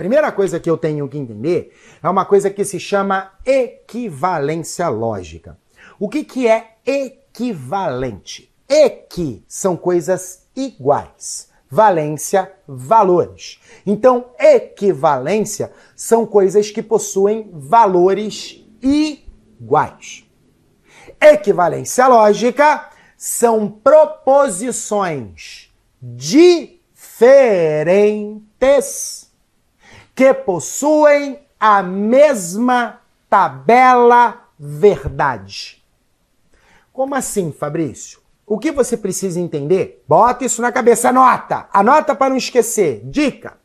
primeira coisa que eu tenho que entender é uma coisa que se chama equivalência lógica. O que, que é equivalente? Equi são coisas iguais. Valência, valores. Então, equivalência são coisas que possuem valores iguais. Equivalência lógica são proposições diferentes que possuem a mesma tabela verdade. Como assim, Fabrício? O que você precisa entender? Bota isso na cabeça, anota! Anota para não esquecer. Dica: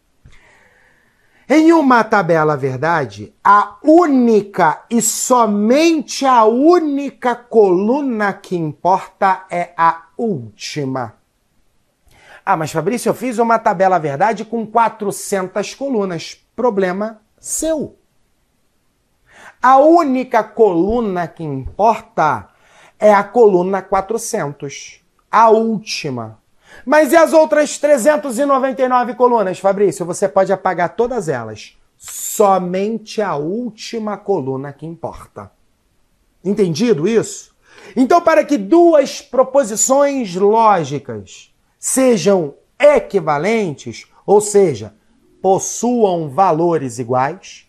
em uma tabela verdade, a única e somente a única coluna que importa é a última. Ah, mas Fabrício, eu fiz uma tabela verdade com 400 colunas. Problema seu. A única coluna que importa é a coluna 400. A última. Mas e as outras 399 colunas, Fabrício? Você pode apagar todas elas. Somente a última coluna que importa. Entendido isso? Então, para que duas proposições lógicas sejam equivalentes, ou seja, possuam valores iguais,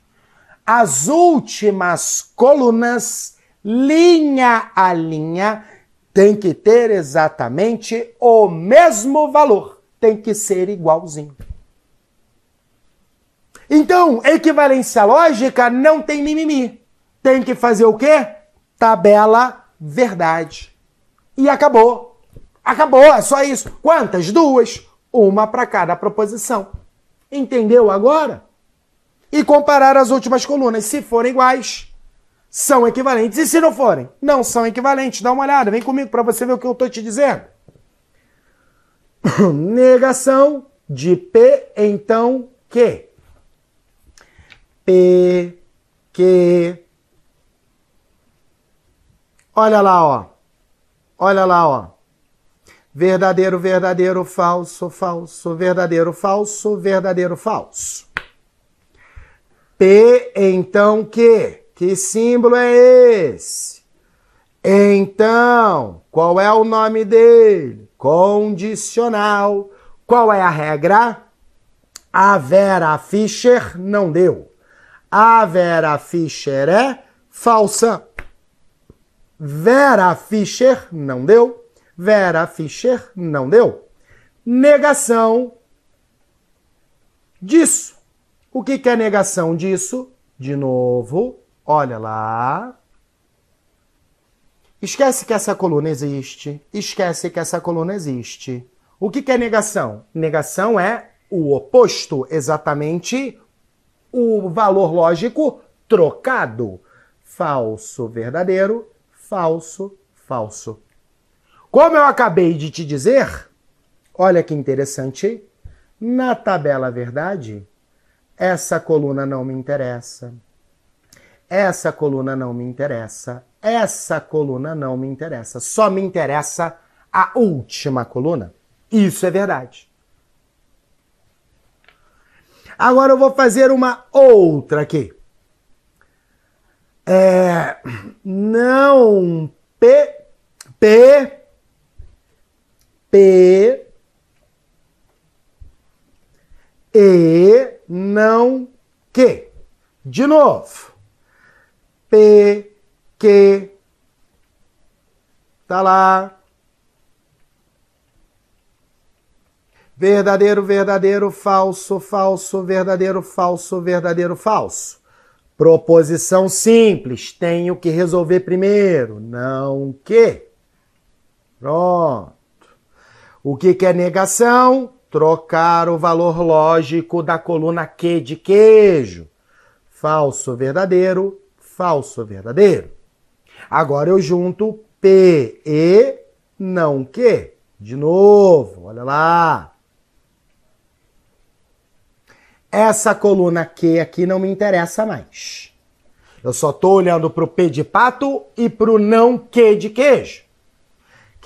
as últimas colunas, linha a linha, tem que ter exatamente o mesmo valor, tem que ser igualzinho. Então, equivalência lógica não tem mimimi. Tem que fazer o quê? Tabela verdade. E acabou. Acabou, é só isso. Quantas? Duas. Uma para cada proposição. Entendeu agora? E comparar as últimas colunas. Se forem iguais, são equivalentes. E se não forem? Não são equivalentes. Dá uma olhada, vem comigo para você ver o que eu estou te dizendo. Negação de P, então que? P, que. Olha lá, ó. Olha lá, ó. Verdadeiro, verdadeiro, falso, falso, verdadeiro, falso, verdadeiro, falso. P, então que? Que símbolo é esse? Então, qual é o nome dele? Condicional. Qual é a regra? A Vera Fischer não deu. A Vera Fischer é falsa. Vera Fischer não deu. Vera Fischer não deu. Negação disso. O que, que é negação disso? De novo, Olha lá. Esquece que essa coluna existe. Esquece que essa coluna existe. O que, é negação? Negação é o oposto, exatamente o valor lógico trocado. Falso, verdadeiro, falso, falso. Como eu acabei de te dizer, olha que interessante, na tabela verdade, essa coluna não me interessa. Essa coluna não me interessa. Essa coluna não me interessa. Só me interessa a última coluna. Isso é verdade. Agora eu vou fazer uma outra aqui. É, não P P P E não que. De novo. P, Q. Tá lá. Verdadeiro, verdadeiro, falso, falso, verdadeiro, falso, verdadeiro, falso. Proposição simples. Tenho que resolver primeiro. Não que. Pronto. O que, que é negação? Trocar o valor lógico da coluna Q de queijo. Falso, verdadeiro, falso verdadeiro. Agora eu junto P e não que. De novo, olha lá. Essa coluna Q aqui não me interessa mais. Eu só estou olhando para o P de pato e para o não Q de queijo.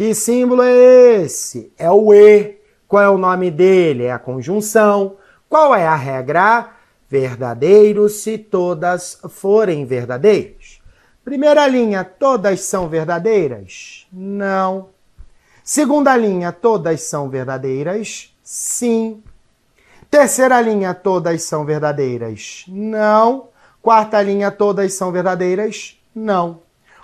Que símbolo é esse? É o E. Qual é o nome dele? É a conjunção. Qual é a regra? Verdadeiro se todas forem verdadeiras. Primeira linha, todas são verdadeiras? Não. Segunda linha, todas são verdadeiras? Sim. Terceira linha, todas são verdadeiras? Não. Quarta linha, todas são verdadeiras? Não.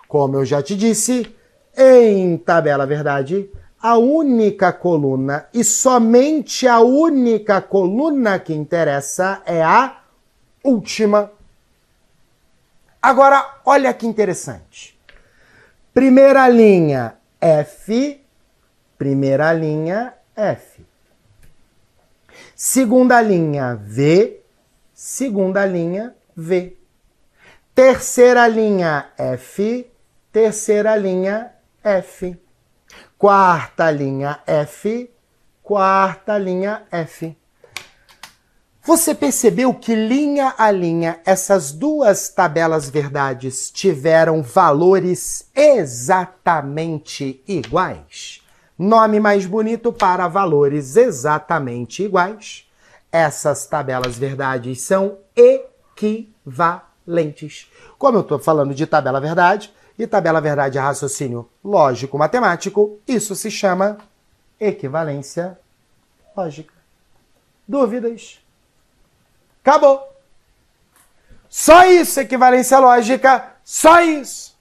Como eu já te disse, em tabela verdade, a única coluna e somente a única coluna que interessa é a última. Agora, olha que interessante. Primeira linha F, primeira linha F. Segunda linha V, segunda linha V. Terceira linha F, terceira linha F. Quarta linha F, quarta linha F. Você percebeu que linha a linha essas duas tabelas verdades tiveram valores exatamente iguais? Nome mais bonito para valores exatamente iguais. Essas tabelas verdades são equivalentes. Como eu estou falando de tabela verdade, e tabela verdade raciocínio lógico matemático, isso se chama equivalência lógica. Dúvidas? Acabou. Só isso, equivalência lógica, só isso.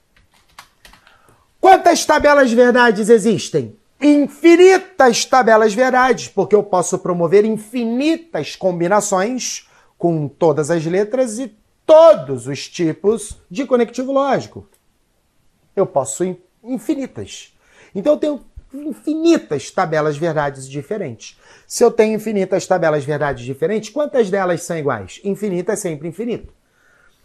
Quantas tabelas verdades existem? Infinitas tabelas verdades, porque eu posso promover infinitas combinações com todas as letras e todos os tipos de conectivo lógico. Eu posso infinitas. Então eu tenho infinitas tabelas verdades diferentes. Se eu tenho infinitas tabelas verdades diferentes, quantas delas são iguais? Infinita é sempre infinito.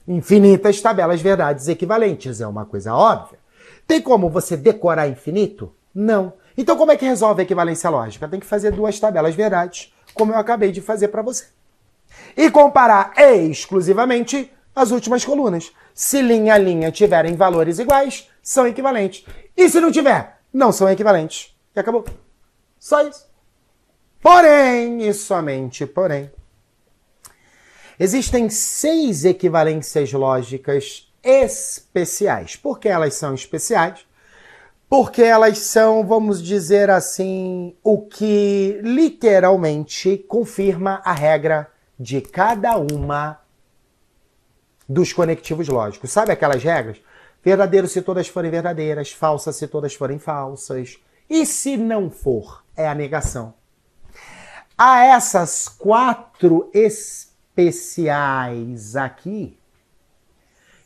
Infinitas tabelas verdades equivalentes, é uma coisa óbvia. Tem como você decorar infinito? Não. Então como é que resolve a equivalência lógica? Tem que fazer duas tabelas verdades, como eu acabei de fazer para você. E comparar exclusivamente as últimas colunas. Se linha a linha tiverem valores iguais, são equivalentes. E se não tiver, não são equivalentes. E acabou. Só isso. Porém, e somente porém, existem seis equivalências lógicas especiais. Por que elas são especiais? Porque elas são, vamos dizer assim, o que literalmente confirma a regra de cada uma dos conectivos lógicos. Sabe aquelas regras? Verdadeiro se todas forem verdadeiras, falsa se todas forem falsas. E se não for, é a negação. A essas quatro especiais aqui,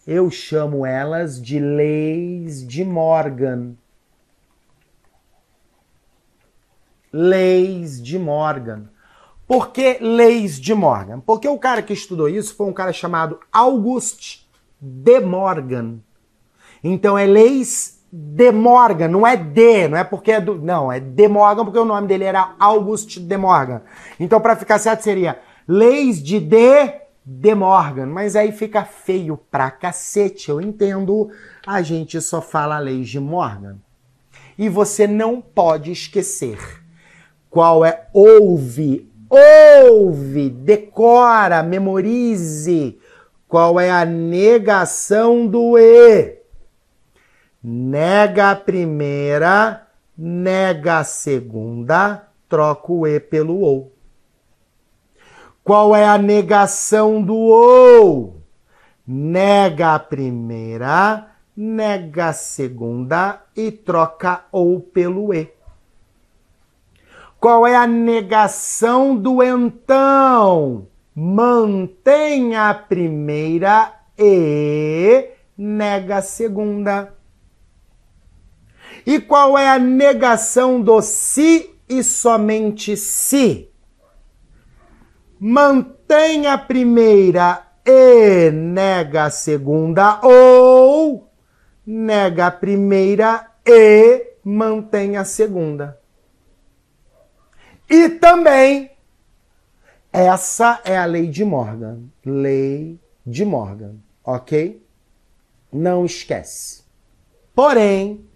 eu chamo elas de leis de Morgan. Leis de Morgan. Por que leis de Morgan? Porque o cara que estudou isso foi um cara chamado August de Morgan. Então é leis de Morgan, não é de, não é porque é do, não, é de Morgan porque o nome dele era August de Morgan. Então para ficar certo seria leis de de de Morgan, mas aí fica feio pra cacete, eu entendo. A gente só fala leis de Morgan. E você não pode esquecer qual é houve ouve, decora, memorize qual é a negação do E. Nega a primeira, nega a segunda, troca o E pelo OU. Qual é a negação do OU? Nega a primeira, nega a segunda e troca OU pelo E. Qual é a negação do então? Mantém a primeira e nega a segunda. E qual é a negação do se e somente se? Mantém a primeira e nega a segunda ou nega a primeira e mantém a segunda. E também, essa é a lei de Morgan. Lei de Morgan, ok? Não esquece. Porém,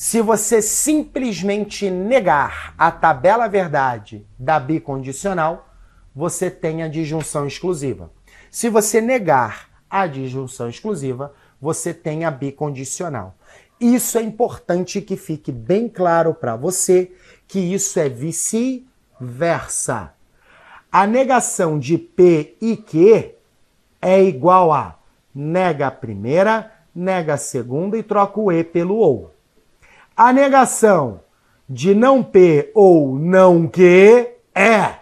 se você simplesmente negar a tabela verdade da bicondicional, você tem a disjunção exclusiva. Se você negar a disjunção exclusiva, você tem a bicondicional. Isso é importante que fique bem claro para você que isso é vice-versa. A negação de P e Q é igual a nega a primeira, nega a segunda e troca o E pelo OU. A negação de não P ou não Q é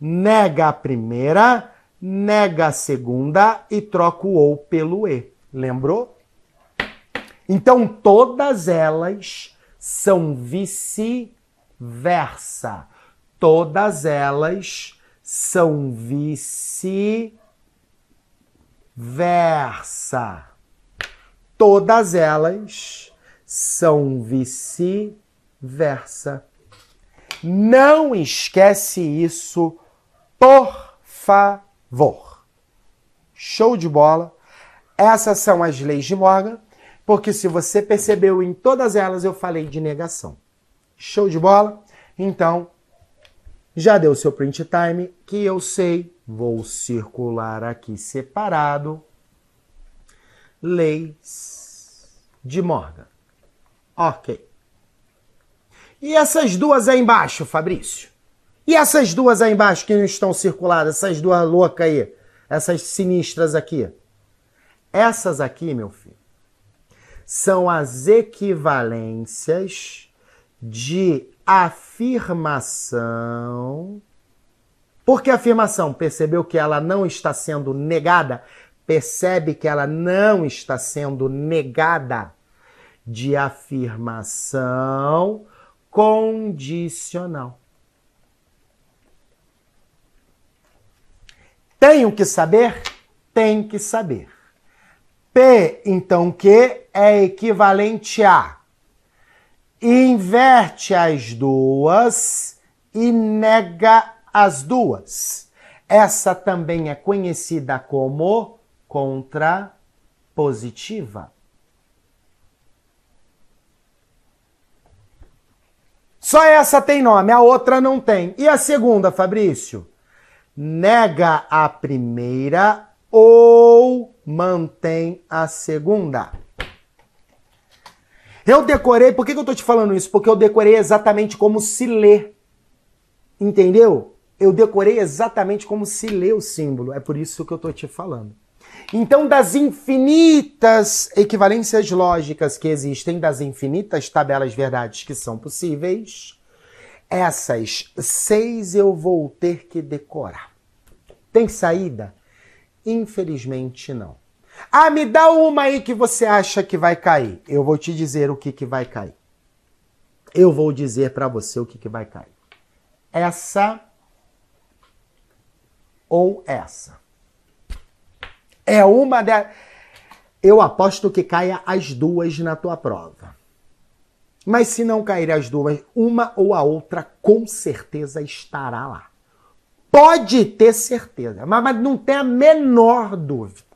nega a primeira, nega a segunda e troca o OU pelo E. Lembrou? Então todas elas são vice-versa. Todas elas são vice-versa. Todas elas são vice-versa. Não esquece isso, por favor. Show de bola. Essas são as leis de Morgan porque se você percebeu em todas elas eu falei de negação. Show de bola? Então, já deu seu print time, que eu sei, vou circular aqui separado. Leis de Morgan. Ok. E essas duas aí embaixo, Fabrício? E essas duas aí embaixo que não estão circuladas, essas duas loucas aí, essas sinistras aqui? Essas aqui, meu filho, são as equivalências de afirmação. Por que afirmação? Percebeu que ela não está sendo negada? Percebe que ela não está sendo negada? De afirmação condicional. Tenho que saber? Tem que saber. P, então, que é equivalente a inverte as duas e nega as duas. Essa também é conhecida como contrapositiva. Só essa tem nome, a outra não tem. E a segunda, Fabrício? Nega a primeira ou mantém a segunda. Eu decorei, por que, eu tô te falando isso? Porque eu decorei exatamente como se lê. Entendeu? Eu decorei exatamente como se lê o símbolo. É por isso que eu tô te falando. Então, das infinitas equivalências lógicas que existem, das infinitas tabelas verdades que são possíveis, essas seis eu vou ter que decorar. Tem saída? Infelizmente não. Ah, me dá uma aí que você acha que vai cair. Eu vou te dizer o que, que vai cair. Eu vou dizer para você o que, que vai cair. Essa ou essa. É uma delas. Eu aposto que caia as duas na tua prova. Mas se não cair as duas, uma ou a outra com certeza estará lá. Pode ter certeza, mas, mas não tem a menor dúvida.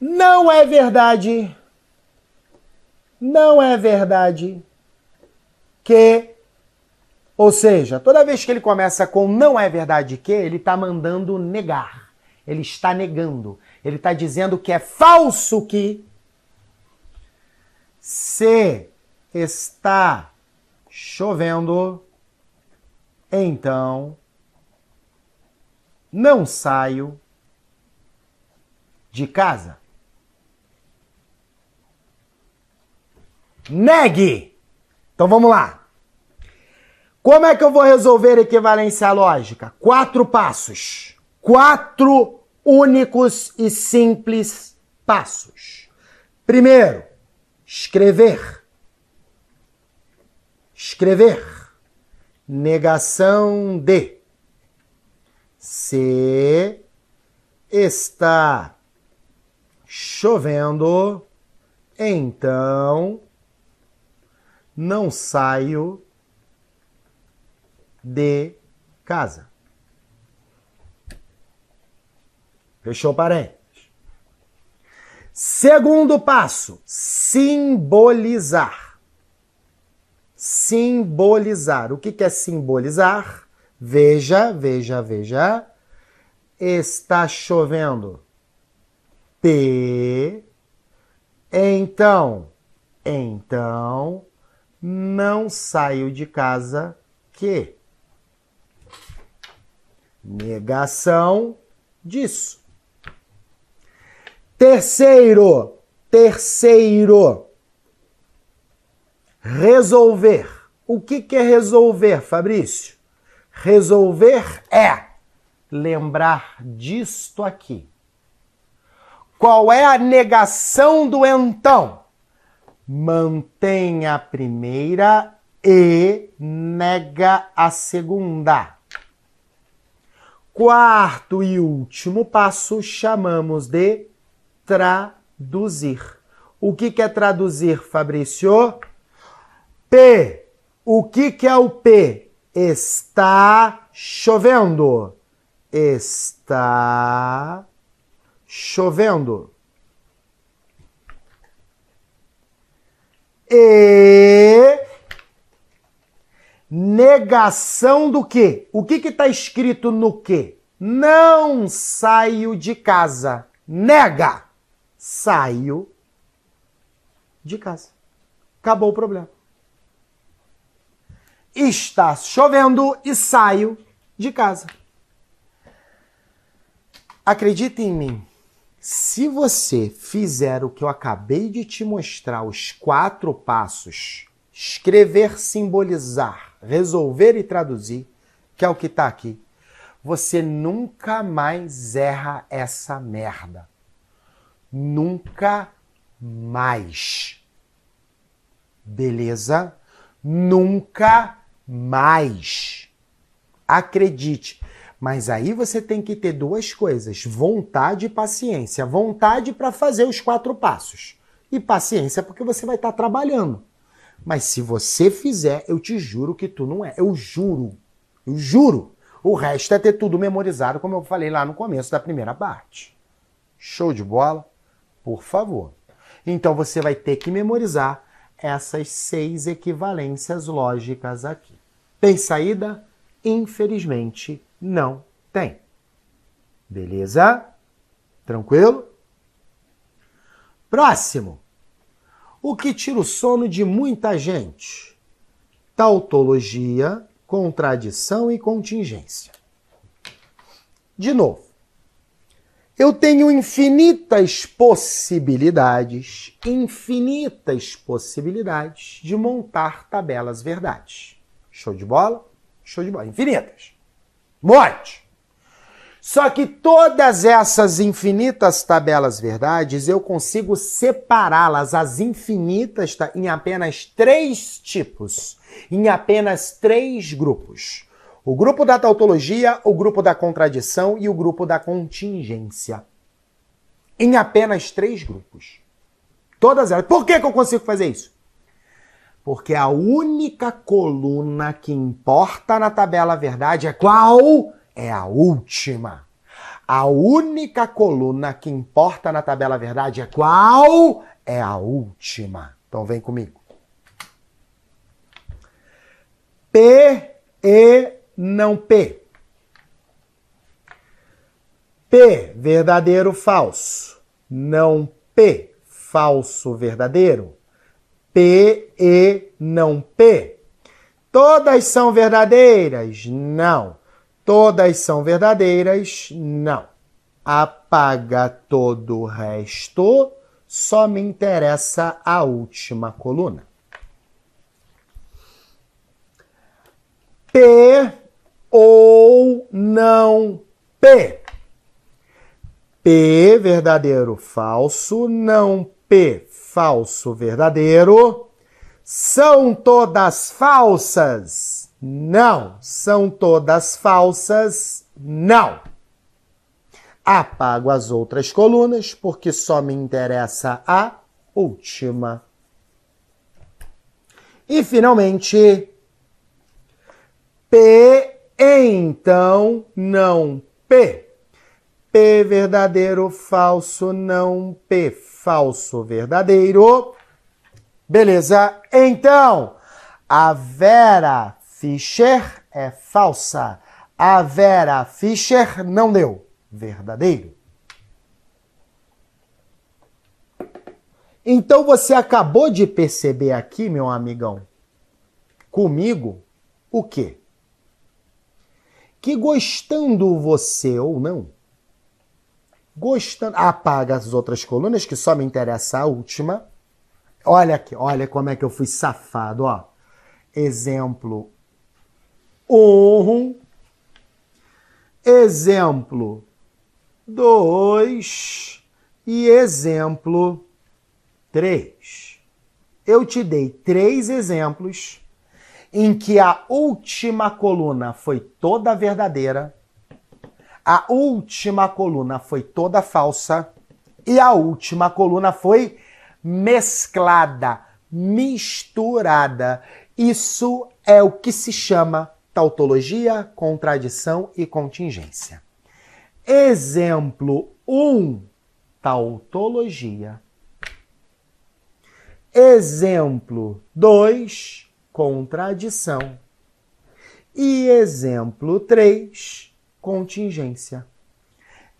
Não é verdade, não é verdade que, ou seja, toda vez que ele começa com não é verdade que, ele está mandando negar. Ele está negando. Ele está dizendo que é falso que se está chovendo, então não saio de casa. Negue! Então vamos lá. Como é que eu vou resolver equivalência lógica? Quatro passos. Quatro únicos e simples passos. Primeiro, escrever escrever. Negação de. Se está chovendo, então não saio de casa. Fechou parênteses. Segundo passo, simbolizar simbolizar. O que é simbolizar? Veja, veja, veja. Está chovendo. P. Então, então, não saio de casa que. Negação disso. Terceiro, terceiro, resolver. O que, que é resolver, Fabrício? Resolver é lembrar disto aqui. Qual é a negação do então? Mantém a primeira e nega a segunda. Quarto e último passo chamamos de traduzir. O que, que é traduzir, Fabrício? P. O que, que é o P? Está chovendo. Está chovendo. E negação do quê? O que está escrito no quê? Não saio de casa. Nega. Saio de casa. Acabou o problema. Está chovendo e saio de casa. Acredite em mim, se você fizer o que eu acabei de te mostrar, os quatro passos, escrever, simbolizar, resolver e traduzir, que é o que está aqui, você nunca mais erra essa merda. Nunca mais. Beleza? Nunca mais. Acredite. Mas aí você tem que ter duas coisas: vontade e paciência. Vontade para fazer os quatro passos. E paciência porque você vai estar tá trabalhando. Mas se você fizer, eu te juro que tu não é. Eu juro. Eu juro. O resto é ter tudo memorizado, como eu falei lá no começo da primeira parte. Show de bola? Por favor. Então você vai ter que memorizar essas seis equivalências lógicas aqui. Tem saída? Infelizmente, não tem. Beleza? Tranquilo? Próximo. O que tira o sono de muita gente? Tautologia, contradição e contingência. De novo. Eu tenho infinitas possibilidades, infinitas possibilidades de montar tabelas verdades. Show de bola? Show de bola. Infinitas. Monte. Só que todas essas infinitas tabelas verdades eu consigo separá-las, as infinitas, tá, em apenas três tipos, em apenas três grupos: o grupo da tautologia, o grupo da contradição e o grupo da contingência. Em apenas três grupos. Todas elas. Por que, que eu consigo fazer isso? Porque a única coluna que importa na tabela verdade é qual? É a última. A única coluna que importa na tabela verdade é qual? É a última. Então vem comigo. P e não P. P, verdadeiro, falso. Não P, falso, verdadeiro. P e não P. Todas são verdadeiras? Não. Todas são verdadeiras? Não. Apaga todo o resto, só me interessa a última coluna. P ou não P. P verdadeiro falso, não P falso verdadeiro. São todas falsas? Não. São todas falsas? Não. Apago as outras colunas porque só me interessa a última. E finalmente, P então não P. P verdadeiro, falso, não P. Falso, verdadeiro. Beleza? Então, a Vera Fischer é falsa. A Vera Fischer não deu. Verdadeiro. Então você acabou de perceber aqui, meu amigão, comigo, o quê? Que gostando você ou não, gostando. Apaga as outras colunas, que só me interessa a última. Olha aqui, olha como é que eu fui safado, ó. Exemplo 1. Exemplo 2. E exemplo 3. Eu te dei três exemplos em que a última coluna foi toda verdadeira, a última coluna foi toda falsa e a última coluna foi mesclada, misturada. Isso é o que se chama tautologia, contradição e contingência. Exemplo 1, um, tautologia. Exemplo 2, contradição. E exemplo 3, contingência.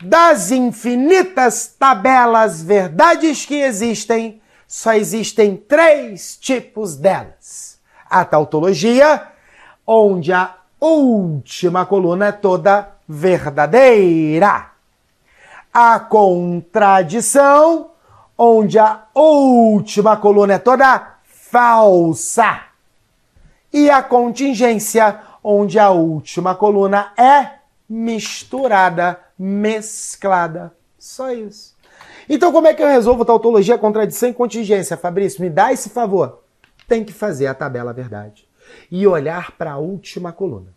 Das infinitas tabelas verdades que existem, só existem três tipos delas. A tautologia, onde a última coluna é toda verdadeira. A contradição, onde a última coluna é toda falsa. E a contingência, onde a última coluna é misturada, mesclada. Só isso. Então, como é que eu resolvo tautologia, contradição e contingência? Fabrício, me dá esse favor. Tem que fazer a tabela verdade e olhar para a última coluna.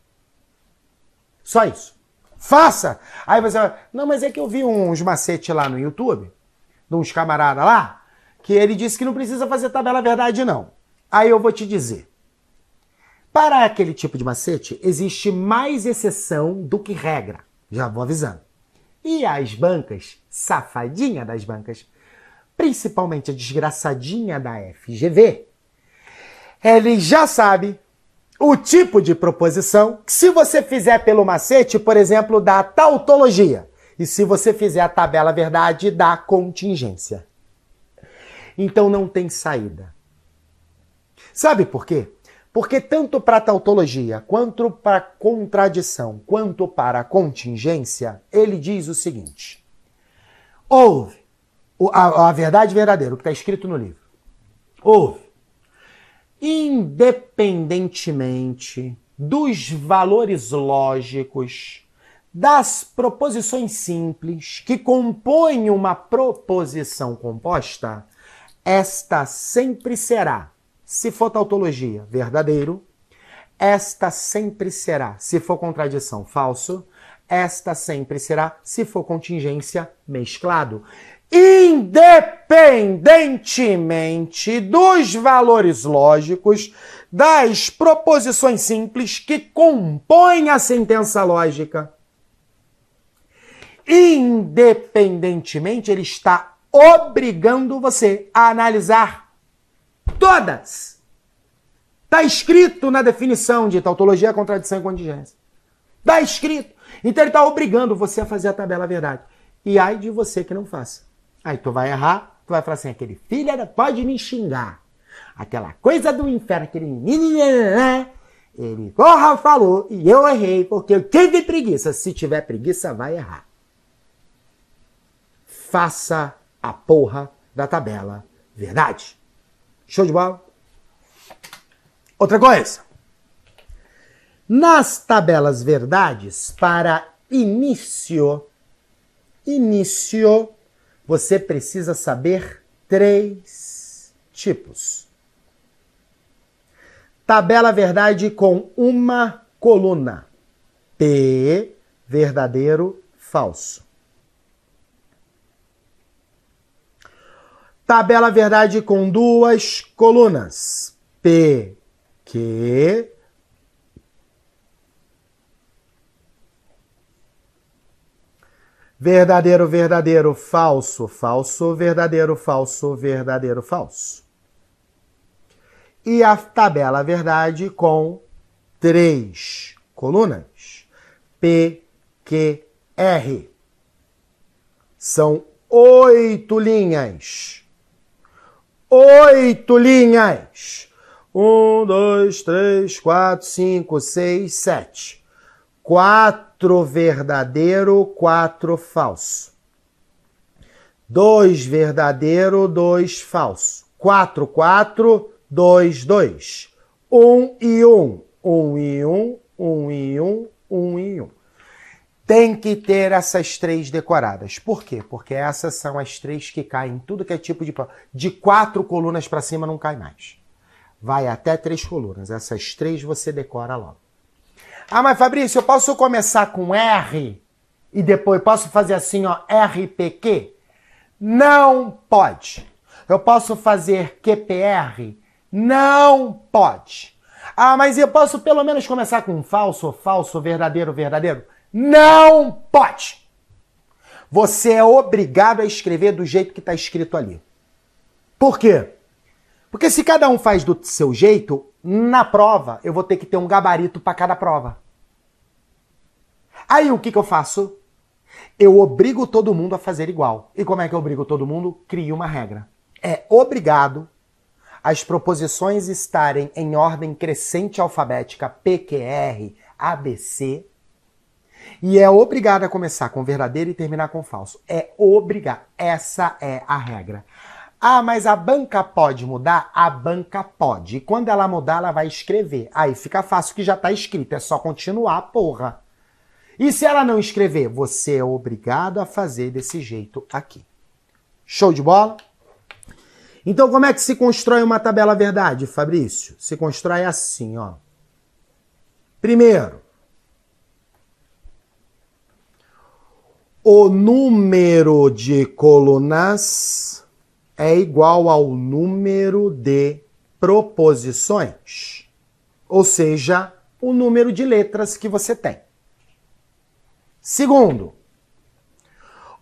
Só isso. Faça! Aí você vai, não, mas é que eu vi uns macetes lá no YouTube de uns camaradas lá, que ele disse que não precisa fazer tabela verdade, não. Aí eu vou te dizer. Para aquele tipo de macete, existe mais exceção do que regra. Já vou avisando. E as bancas, safadinha das bancas, principalmente a desgraçadinha da FGV, ele já sabe o tipo de proposição que se você fizer pelo macete, por exemplo, da tautologia, e se você fizer a tabela verdade da contingência. Então não tem saída. Sabe por quê? Porque tanto para tautologia, quanto para contradição, quanto para contingência, ele diz o seguinte: houve a, a verdade verdadeira, o que está escrito no livro. Houve, independentemente dos valores lógicos das proposições simples que compõem uma proposição composta, esta sempre será, se for tautologia, verdadeiro, esta sempre será, se for contradição, falso, esta sempre será, se for contingência, mesclado. Independentemente dos valores lógicos das proposições simples que compõem a sentença lógica independentemente, ele está obrigando você a analisar todas. Está escrito na definição de tautologia, contradição e contingência. Está escrito. Então ele está obrigando você a fazer a tabela verdade. E ai de você que não faça. Aí tu vai errar, tu vai falar assim, aquele filho pode me xingar. Aquela coisa do inferno, aquele menino, ele porra falou e eu errei porque eu tive preguiça. Se tiver preguiça, vai errar faça a porra da tabela verdade. Show de bola? Outra coisa. Nas tabelas verdades, para início, início, você precisa saber três tipos. Tabela verdade com uma coluna. P, verdadeiro, falso. Tabela verdade com duas colunas. P, Q. Verdadeiro, verdadeiro, falso, falso, verdadeiro, falso, verdadeiro, falso. E a tabela verdade com três colunas. P, Q, R. São oito linhas. Oito linhas. Um, dois, três, quatro, cinco, seis, sete. Quatro verdadeiro, quatro falso. Dois verdadeiro, dois falso. Quatro, quatro, dois, dois. Um e um. Um e um, um e um, um e um. Tem que ter essas três decoradas. Por quê? Porque essas são as três que caem em tudo que é tipo de. De quatro colunas para cima não cai mais. Vai até três colunas. Essas três você decora logo. Ah, mas Fabrício, eu posso começar com R e depois posso fazer assim, ó, RPQ? Não pode. Eu posso fazer QPR? Não pode. Ah, mas eu posso pelo menos começar com falso, falso, verdadeiro, verdadeiro? Não pode! Você é obrigado a escrever do jeito que está escrito ali. Por quê? Porque se cada um faz do seu jeito, na prova eu vou ter que ter um gabarito para cada prova. Aí o que, que eu faço? Eu obrigo todo mundo a fazer igual. E como é que eu obrigo todo mundo? Crio uma regra. É obrigado as proposições estarem em ordem crescente alfabética PQR, ABC, e é obrigado a começar com verdadeiro e terminar com falso. É obrigado. Essa é a regra. Ah, mas a banca pode mudar? A banca pode. E quando ela mudar, ela vai escrever. Aí fica fácil que já está escrito. É só continuar, porra. E se ela não escrever? Você é obrigado a fazer desse jeito aqui. Show de bola? Então, como é que se constrói uma tabela verdade, Fabrício? Se constrói assim, ó. Primeiro, o número de colunas é igual ao número de proposições, ou seja, o número de letras que você tem. Segundo,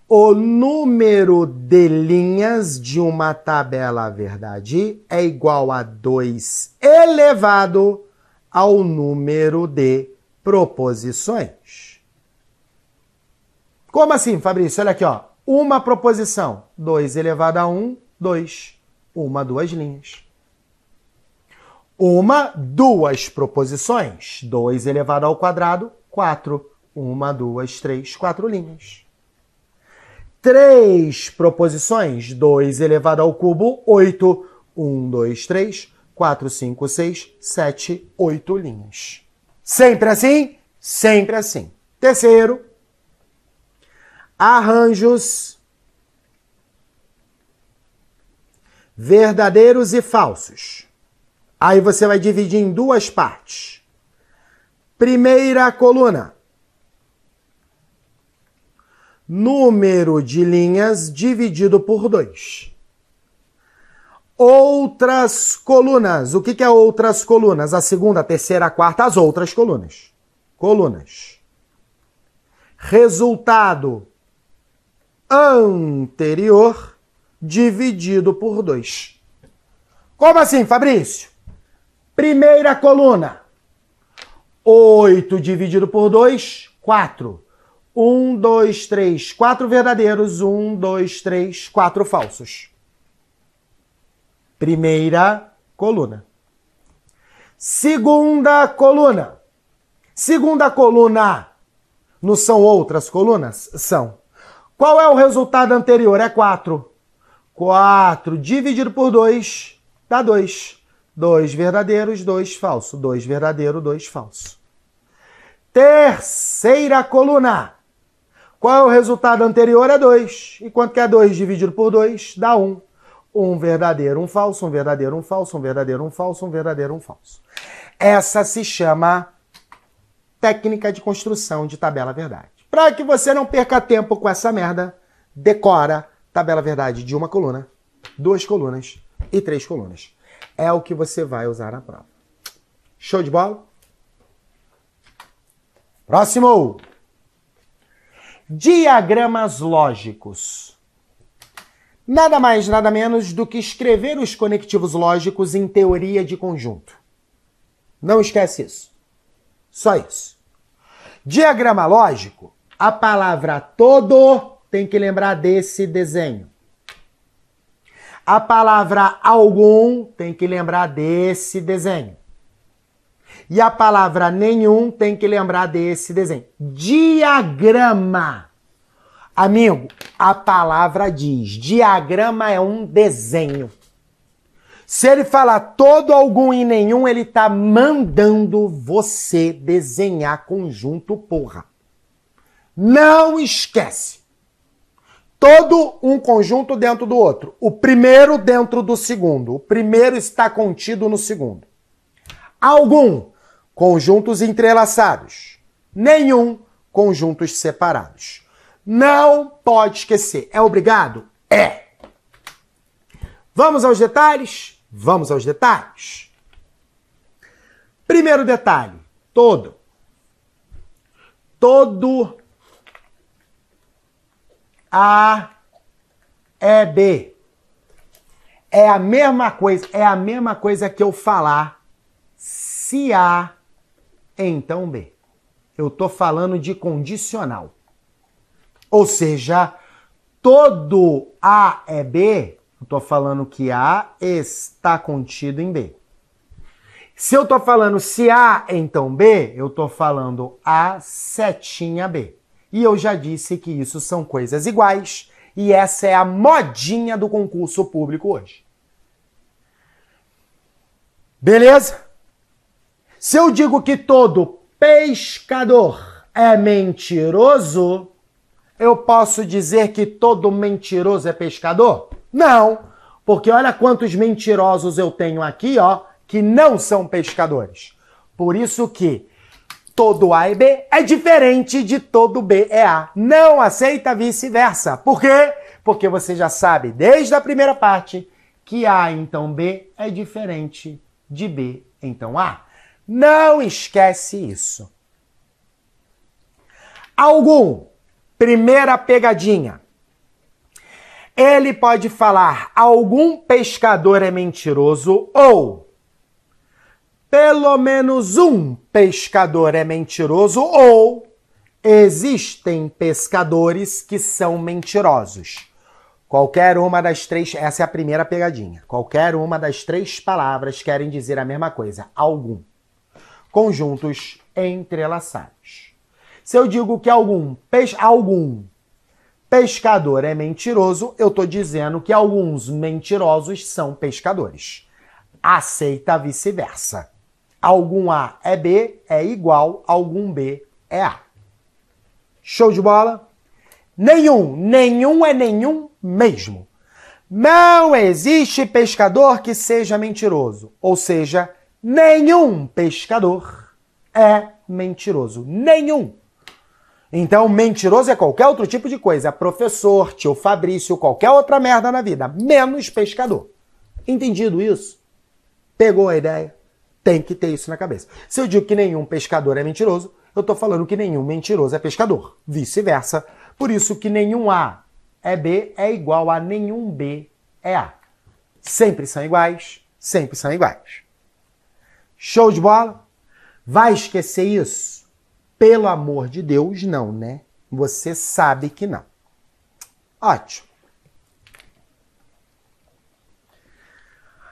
o número de linhas de uma tabela verdade é igual a 2 elevado ao número de proposições. Como assim, Fabrício? Olha aqui, ó. Uma proposição. 2 elevado a 1, um, 2. Uma, duas linhas. Uma, duas proposições. 2 elevado ao quadrado, 4. Uma, duas, três, quatro linhas. Três proposições. 2 elevado ao cubo, 8. 1, 2, 3, 4, 5, 6, 7, 8 linhas. Sempre assim? Sempre assim. Terceiro, arranjos verdadeiros e falsos. Aí você vai dividir em duas partes. Primeira coluna. Número de linhas dividido por 2. Outras colunas. O que é outras colunas? A segunda, a terceira, a quarta, as outras colunas. Colunas. Resultado anterior dividido por 2. Como assim, Fabrício? Primeira coluna. 8 dividido por 2, 4. 1, 2, 3, 4 verdadeiros. 1, 2, 3, 4 falsos. Primeira coluna. Segunda coluna. Segunda coluna. Não são outras colunas? São. Qual é o resultado anterior? É 4. 4 dividido por 2 dá 2. 2 verdadeiros, 2 falso. 2 verdadeiro, 2 falso. Terceira coluna. Qual é o resultado anterior? É 2. E quanto que é 2 dividido por 2? Dá 1. Um verdadeiro, um falso, um verdadeiro, um falso, um verdadeiro, um falso, um verdadeiro, um falso. Essa se chama técnica de construção de tabela verdade. Para que você não perca tempo com essa merda, decora tabela verdade de uma coluna, duas colunas e três colunas. É o que você vai usar na prova. Show de bola? Próximo! Diagramas lógicos. Nada mais, nada menos do que escrever os conectivos lógicos em teoria de conjunto. Não esquece isso. Só isso. Diagrama lógico, a palavra todo tem que lembrar desse desenho. A palavra algum tem que lembrar desse desenho. E a palavra nenhum tem que lembrar desse desenho. Diagrama. Amigo, a palavra diz: diagrama é um desenho. Se ele falar todo, algum e nenhum, ele tá mandando você desenhar conjunto, porra. Não esquece. Todo um conjunto dentro do outro. O primeiro dentro do segundo. O primeiro está contido no segundo. Algum conjuntos entrelaçados. Nenhum conjuntos separados. Não pode esquecer. É obrigado? É. Vamos aos detalhes? Vamos aos detalhes. Primeiro detalhe: todo. Todo A é B. É a mesma coisa, é a mesma coisa que eu falar se A, então B. Eu estou falando de condicional. Ou seja, todo A é B, eu estou falando que A está contido em B. Se eu estou falando se A, então B, eu estou falando A setinha B. E eu já disse que isso são coisas iguais e essa é a modinha do concurso público hoje. Beleza? Se eu digo que todo pescador é mentiroso, eu posso dizer que todo mentiroso é pescador? Não, porque olha quantos mentirosos eu tenho aqui, ó, que não são pescadores. Por isso que todo A e B é diferente de todo B é A. Não aceita vice-versa. Por quê? Porque você já sabe desde a primeira parte que A então B é diferente de B então A. Não esquece isso. Algum, primeira pegadinha. Ele pode falar algum pescador é mentiroso ou pelo menos um pescador é mentiroso ou existem pescadores que são mentirosos. Qualquer uma das três, essa é a primeira pegadinha. Qualquer uma das três palavras querem dizer a mesma coisa, algum. Conjuntos entrelaçados. Se eu digo que algum, pes, algum pescador é mentiroso, eu estou dizendo que alguns mentirosos são pescadores. Aceita vice-versa. Algum A é B é igual, algum B é A. Show de bola? Nenhum, nenhum é nenhum mesmo. Não existe pescador que seja mentiroso. Ou seja, nenhum pescador é mentiroso. Nenhum. Então, mentiroso é qualquer outro tipo de coisa. Professor, tio Fabrício, qualquer outra merda na vida, menos pescador. Entendido isso? Pegou a ideia? Tem que ter isso na cabeça. Se eu digo que nenhum pescador é mentiroso, eu estou falando que nenhum mentiroso é pescador. Vice-versa. Por isso que nenhum A é B é igual a nenhum B é A. Sempre são iguais, sempre são iguais. Show de bola? Vai esquecer isso? Pelo amor de Deus, não, né? Você sabe que não. Ótimo.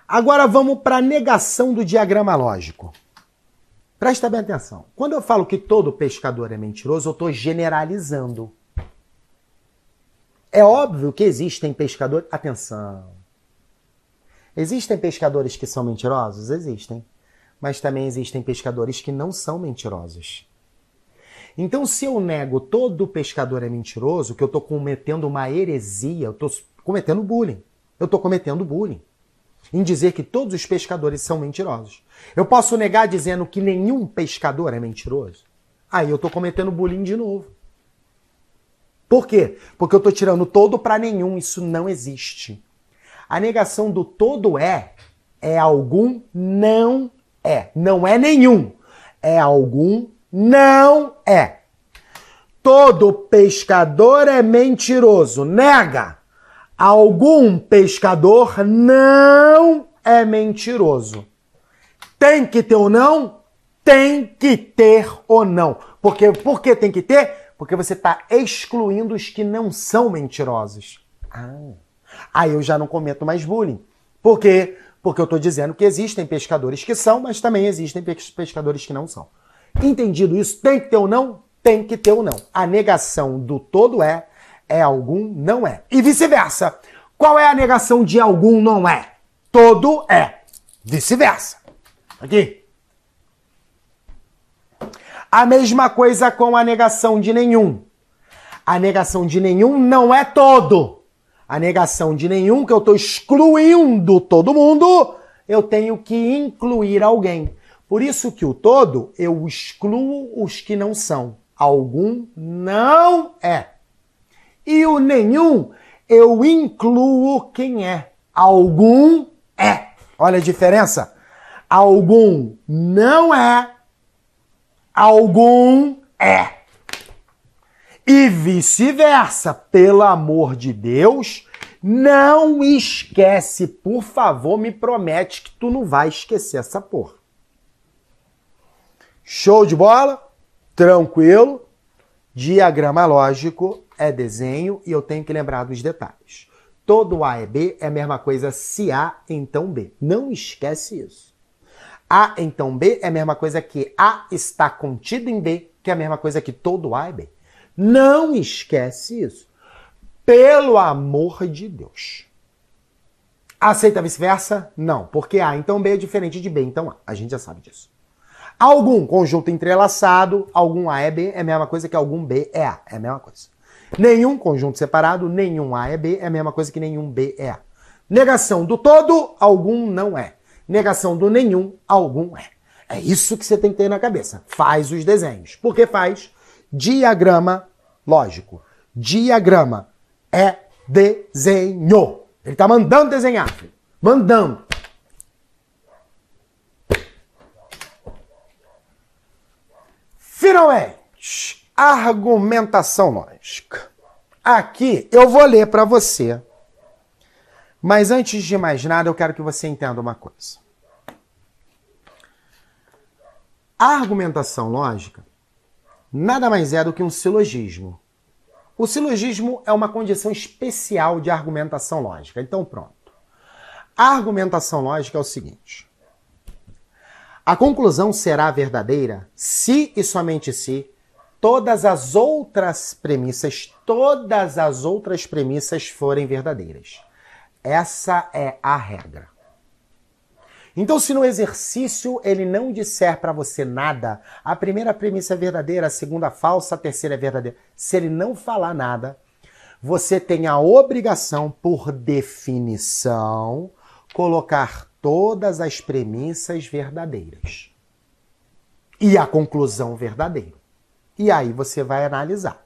Agora vamos para a negação do diagrama lógico. Presta bem atenção. Quando eu falo que todo pescador é mentiroso, eu estou generalizando. É óbvio que existem pescadores. Atenção. Existem pescadores que são mentirosos? Existem. Mas também existem pescadores que não são mentirosos. Então, se eu nego todo pescador é mentiroso, que eu estou cometendo uma heresia, eu estou cometendo bullying. Eu estou cometendo bullying. Em dizer que todos os pescadores são mentirosos. Eu posso negar dizendo que nenhum pescador é mentiroso? Aí eu estou cometendo bullying de novo. Por quê? Porque eu estou tirando todo para nenhum. Isso não existe. A negação do todo é, é algum não é. Não é nenhum. É algum não é. Todo pescador é mentiroso. Nega. Algum pescador não é mentiroso. Tem que ter ou não? Tem que ter ou não. Porque, por que tem que ter? Porque você está excluindo os que não são mentirosos. Ah. Aí eu já não cometo mais bullying. Por quê? Porque eu estou dizendo que existem pescadores que são, mas também existem pescadores que não são. Entendido isso, tem que ter ou não? Tem que ter ou não. A negação do todo é, é algum não é. E vice-versa. Qual é a negação de algum não é? Todo é. Vice-versa. Aqui. A mesma coisa com a negação de nenhum. A negação de nenhum não é todo. A negação de nenhum, que eu estou excluindo todo mundo, eu tenho que incluir alguém. Por isso que o todo, eu excluo os que não são. Algum não é. E o nenhum, eu incluo quem é. Algum é. Olha a diferença. Algum não é. Algum é. E vice-versa. Pelo amor de Deus, não esquece, por favor, me promete que tu não vai esquecer essa porra. Show de bola? Tranquilo? Diagrama lógico é desenho e eu tenho que lembrar dos detalhes. Todo A é B é a mesma coisa se A, então B. Não esquece isso. A, então B é a mesma coisa que A está contido em B, que é a mesma coisa que todo A é B. Não esquece isso. Pelo amor de Deus. Aceita vice-versa? Não, porque A então B é diferente de B então A. A gente já sabe disso. Algum conjunto entrelaçado, algum A é B, é a mesma coisa que algum B é A. É a mesma coisa. Nenhum conjunto separado, nenhum A é B, é a mesma coisa que nenhum B é A. Negação do todo, algum não é. Negação do nenhum, algum é. É isso que você tem que ter na cabeça. Faz os desenhos. Por que faz? Diagrama lógico. Diagrama é desenho. Ele está mandando desenhar. Mandando. Finalmente, argumentação lógica. Aqui eu vou ler para você. Mas antes de mais nada, eu quero que você entenda uma coisa. A argumentação lógica nada mais é do que um silogismo. O silogismo é uma condição especial de argumentação lógica. Então, pronto. A argumentação lógica é o seguinte: a conclusão será verdadeira se e somente se todas as outras premissas, todas as outras premissas forem verdadeiras. Essa é a regra. Então, se no exercício ele não disser para você nada, a primeira premissa é verdadeira, a segunda falsa, a terceira é verdadeira. Se ele não falar nada, você tem a obrigação, por definição, colocar todas as premissas verdadeiras e a conclusão verdadeira. E aí você vai analisar.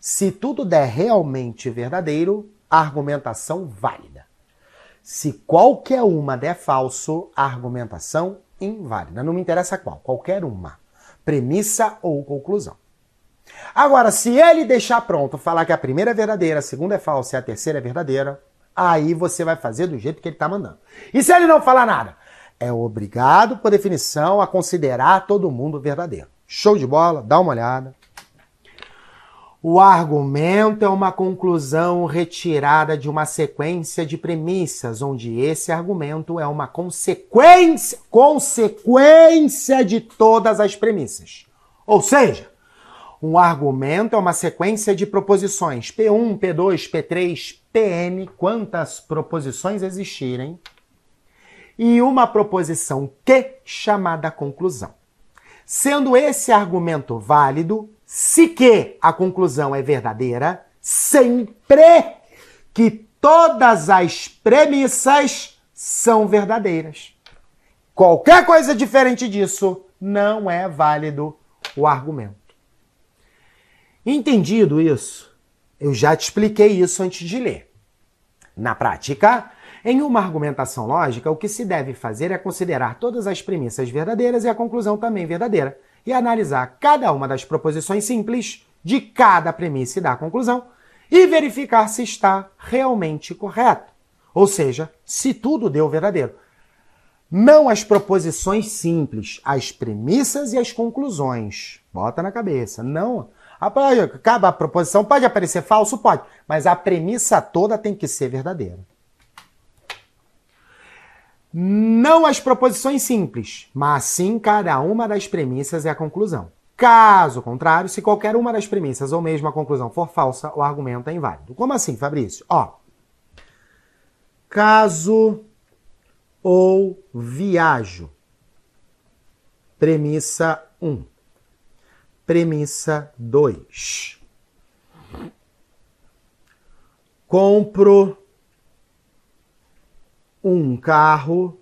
Se tudo der realmente verdadeiro, argumentação válida. Se qualquer uma der falso, argumentação inválida. Não me interessa qual, qualquer uma. Premissa ou conclusão. Agora, se ele deixar pronto, falar que a primeira é verdadeira, a segunda é falsa e a terceira é verdadeira, aí você vai fazer do jeito que ele está mandando. E se ele não falar nada? É obrigado, por definição, a considerar todo mundo verdadeiro. Show de bola? Dá uma olhada. O argumento é uma conclusão retirada de uma sequência de premissas, onde esse argumento é uma consequência, consequência de todas as premissas. Ou seja, um argumento é uma sequência de proposições P1, P2, P3, Pn, quantas proposições existirem, e uma proposição Q chamada conclusão. Sendo esse argumento válido, se que a conclusão é verdadeira, sempre que todas as premissas são verdadeiras. Qualquer coisa diferente disso não é válido o argumento. Entendido isso, eu já te expliquei isso antes de ler. Na prática, em uma argumentação lógica, o que se deve fazer é considerar todas as premissas verdadeiras e a conclusão também verdadeira, e analisar cada uma das proposições simples de cada premissa e da conclusão e verificar se está realmente correto. Ou seja, se tudo deu verdadeiro. Não as proposições simples, as premissas e as conclusões. Bota na cabeça. Não. Acaba a proposição, pode aparecer falso? Pode. Mas a premissa toda tem que ser verdadeira. Não as proposições simples, mas sim cada uma das premissas e a conclusão. Caso contrário, se qualquer uma das premissas ou mesmo a conclusão for falsa, o argumento é inválido. Como assim, Fabrício? Ó, caso ou viajo. Premissa 1. Premissa 2. Compro um carro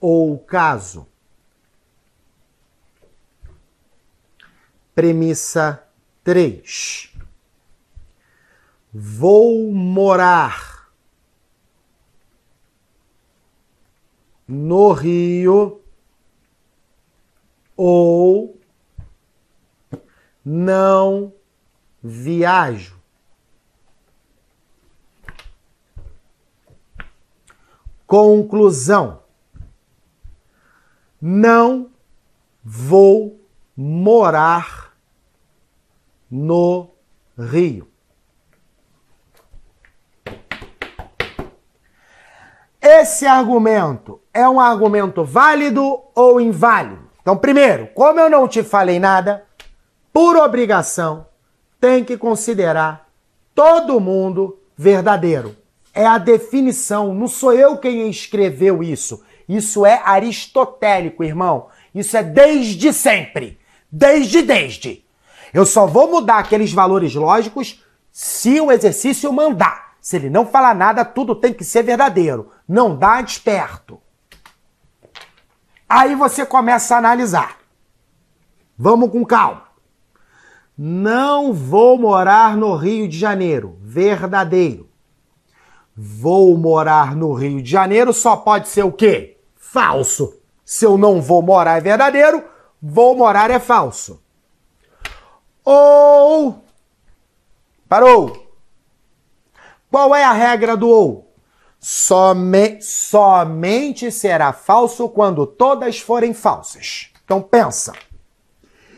ou caso. Premissa 3. Vou morar no Rio ou não viajo. Conclusão: Não vou morar no Rio. Esse argumento é um argumento válido ou inválido? Então, primeiro, como eu não te falei nada, por obrigação, tem que considerar todo mundo verdadeiro é a definição, não sou eu quem escreveu isso. Isso é aristotélico, irmão. Isso é desde sempre. Desde, desde. Eu só vou mudar aqueles valores lógicos se o exercício mandar. Se ele não falar nada, tudo tem que ser verdadeiro. Não dá desperto. Aí você começa a analisar. Vamos com calma. Não vou morar no Rio de Janeiro. Verdadeiro. Vou morar no Rio de Janeiro só pode ser o quê? Falso. Se eu não vou morar é verdadeiro, vou morar é falso. Ou. Parou! Qual é a regra do ou? Some, somente será falso quando todas forem falsas. Então pensa.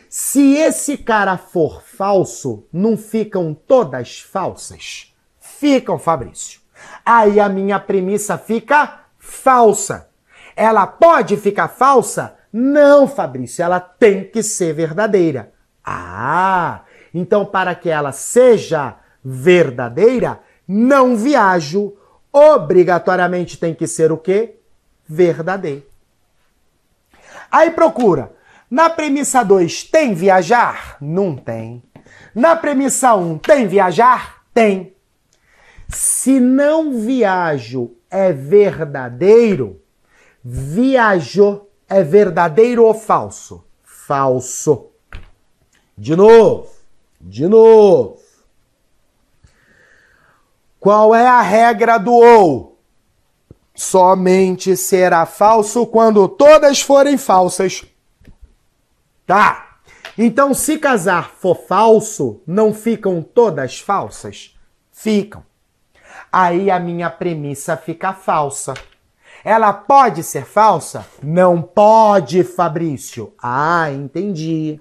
Se esse cara for falso, não ficam todas falsas? Ficam, Fabrício. Aí a minha premissa fica falsa. Ela pode ficar falsa? Não, Fabrício, ela tem que ser verdadeira. Ah, então para que ela seja verdadeira, não viajo obrigatoriamente tem que ser o quê? Verdadeiro. Aí procura. Na premissa 2 tem viajar? Não tem. Na premissa 1 um, tem viajar? Tem. Se não viajo é verdadeiro, viajou é verdadeiro ou falso? Falso. De novo, de novo. Qual é a regra do ou? Somente será falso quando todas forem falsas. Tá. Então, se casar for falso, não ficam todas falsas? Ficam aí a minha premissa fica falsa. Ela pode ser falsa? Não pode, Fabrício. Ah, entendi.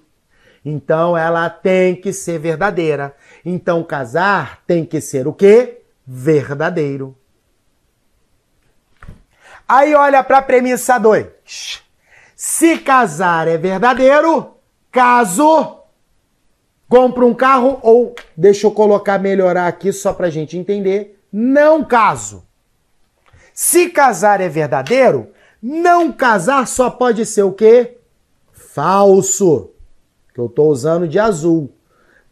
Então ela tem que ser verdadeira. Então casar tem que ser o quê? Verdadeiro. Aí olha para a premissa 2. Se casar é verdadeiro, caso compra um carro ou deixa eu colocar melhorar aqui só para gente entender não caso. Se casar é verdadeiro, não casar só pode ser o quê? Falso. Que eu estou usando de azul.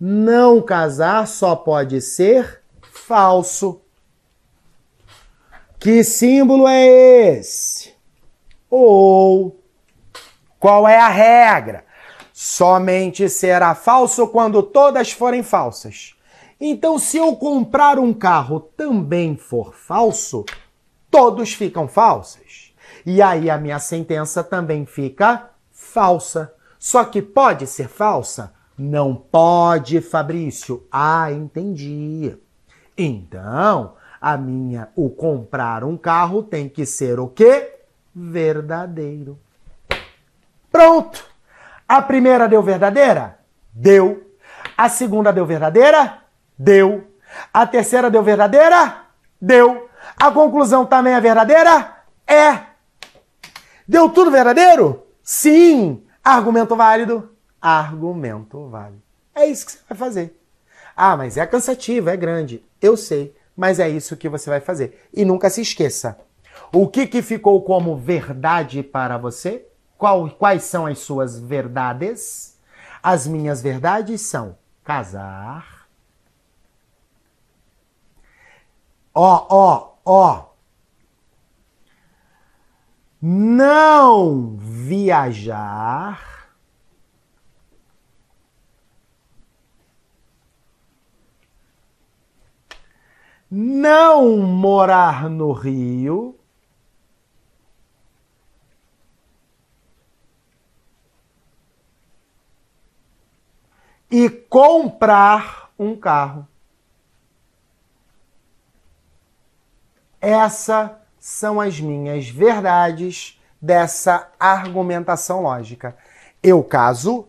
Não casar só pode ser falso. Que símbolo é esse? Ou qual é a regra? Somente será falso quando todas forem falsas. Então, se eu comprar um carro também for falso, todos ficam falsos. E aí a minha sentença também fica falsa. Só que pode ser falsa? Não pode, Fabrício. Ah, entendi. Então, A minha, o comprar um carro tem que ser o quê? Verdadeiro. Pronto! A primeira deu verdadeira? Deu. A segunda deu verdadeira? Deu. A terceira deu verdadeira? Deu. A conclusão também é verdadeira? É. Deu tudo verdadeiro? Sim. Argumento válido? Argumento válido. É isso que você vai fazer. Ah, mas é cansativo, é grande. Eu sei, mas é isso que você vai fazer. E nunca se esqueça. O que, que ficou como verdade para você? Qual, quais são as suas verdades? As minhas verdades são casar. Ó, ó, ó. Não viajar. Não morar no Rio. e comprar um carro. Essas são as minhas verdades dessa argumentação lógica. Eu caso,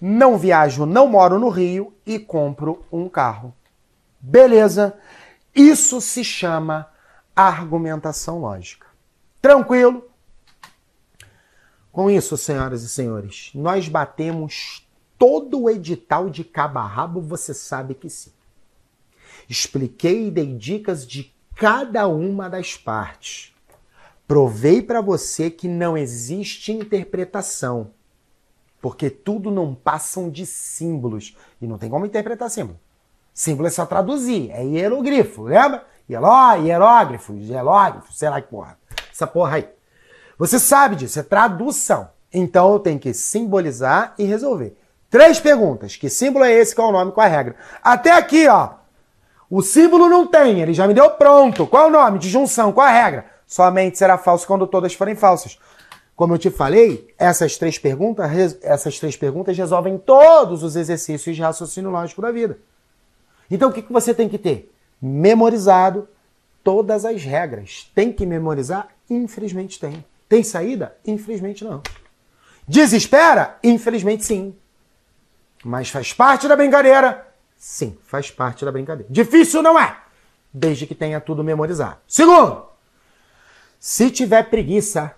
não viajo, não moro no Rio e compro um carro. Beleza? Isso se chama argumentação lógica. Tranquilo? Com isso, senhoras e senhores, nós batemos todo o edital de cabo a rabo, você sabe que sim. Expliquei e dei dicas de cada uma das partes. Provei para você que não existe interpretação, porque tudo não passam de símbolos e não tem como interpretar símbolo. Símbolo é só traduzir, é hieroglifo, lembra? Hieló, hierógrafo, gelógrafo, sei lá que porra. Essa porra aí. Você sabe disso, é tradução. Então eu tenho que simbolizar e resolver. Três perguntas. Que símbolo é esse? Qual é o nome? Qual é a regra? Até aqui, ó. O símbolo não tem, ele já me deu pronto. Qual é o nome? De junção, qual a regra? Somente será falso quando todas forem falsas. Como eu te falei, essas três perguntas, essas três perguntas resolvem todos os exercícios de raciocínio lógico da vida. Então o que, que você tem que ter? Memorizado todas as regras. Tem que memorizar? Infelizmente tem. Tem saída? Infelizmente não. Desespera? Infelizmente sim. Mas faz parte da brincadeira? Sim, faz parte da brincadeira. Difícil não é, desde que tenha tudo memorizado. Segundo, se tiver preguiça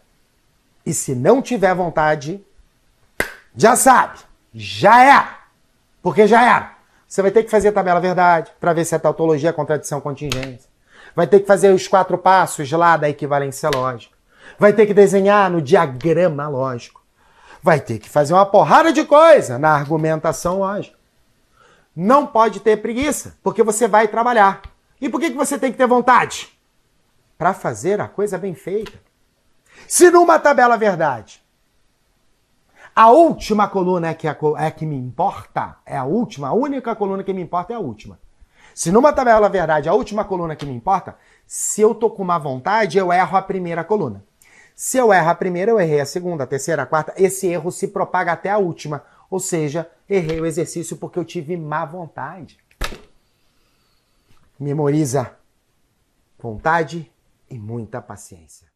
e se não tiver vontade, já sabe, já é. Porque já era. Você vai ter que fazer a tabela verdade para ver se é tautologia, contradição, contingência. Vai ter que fazer os quatro passos lá da equivalência lógica. Vai ter que desenhar no diagrama lógico vai ter que fazer uma porrada de coisa na argumentação lógica. Não pode ter preguiça, porque você vai trabalhar. E por que, que você tem que ter vontade? Para fazer a coisa bem feita. Se numa tabela verdade, a última coluna é que, é, é que me importa, é a última, a única coluna que me importa é a última. Se numa tabela verdade, a última coluna que me importa, se eu tô com uma vontade, eu erro a primeira coluna. Se eu erro a primeira, eu errei a segunda, a terceira, a quarta. Esse erro se propaga até a última. Ou seja, errei o exercício porque eu tive má vontade. Memoriza vontade e muita paciência.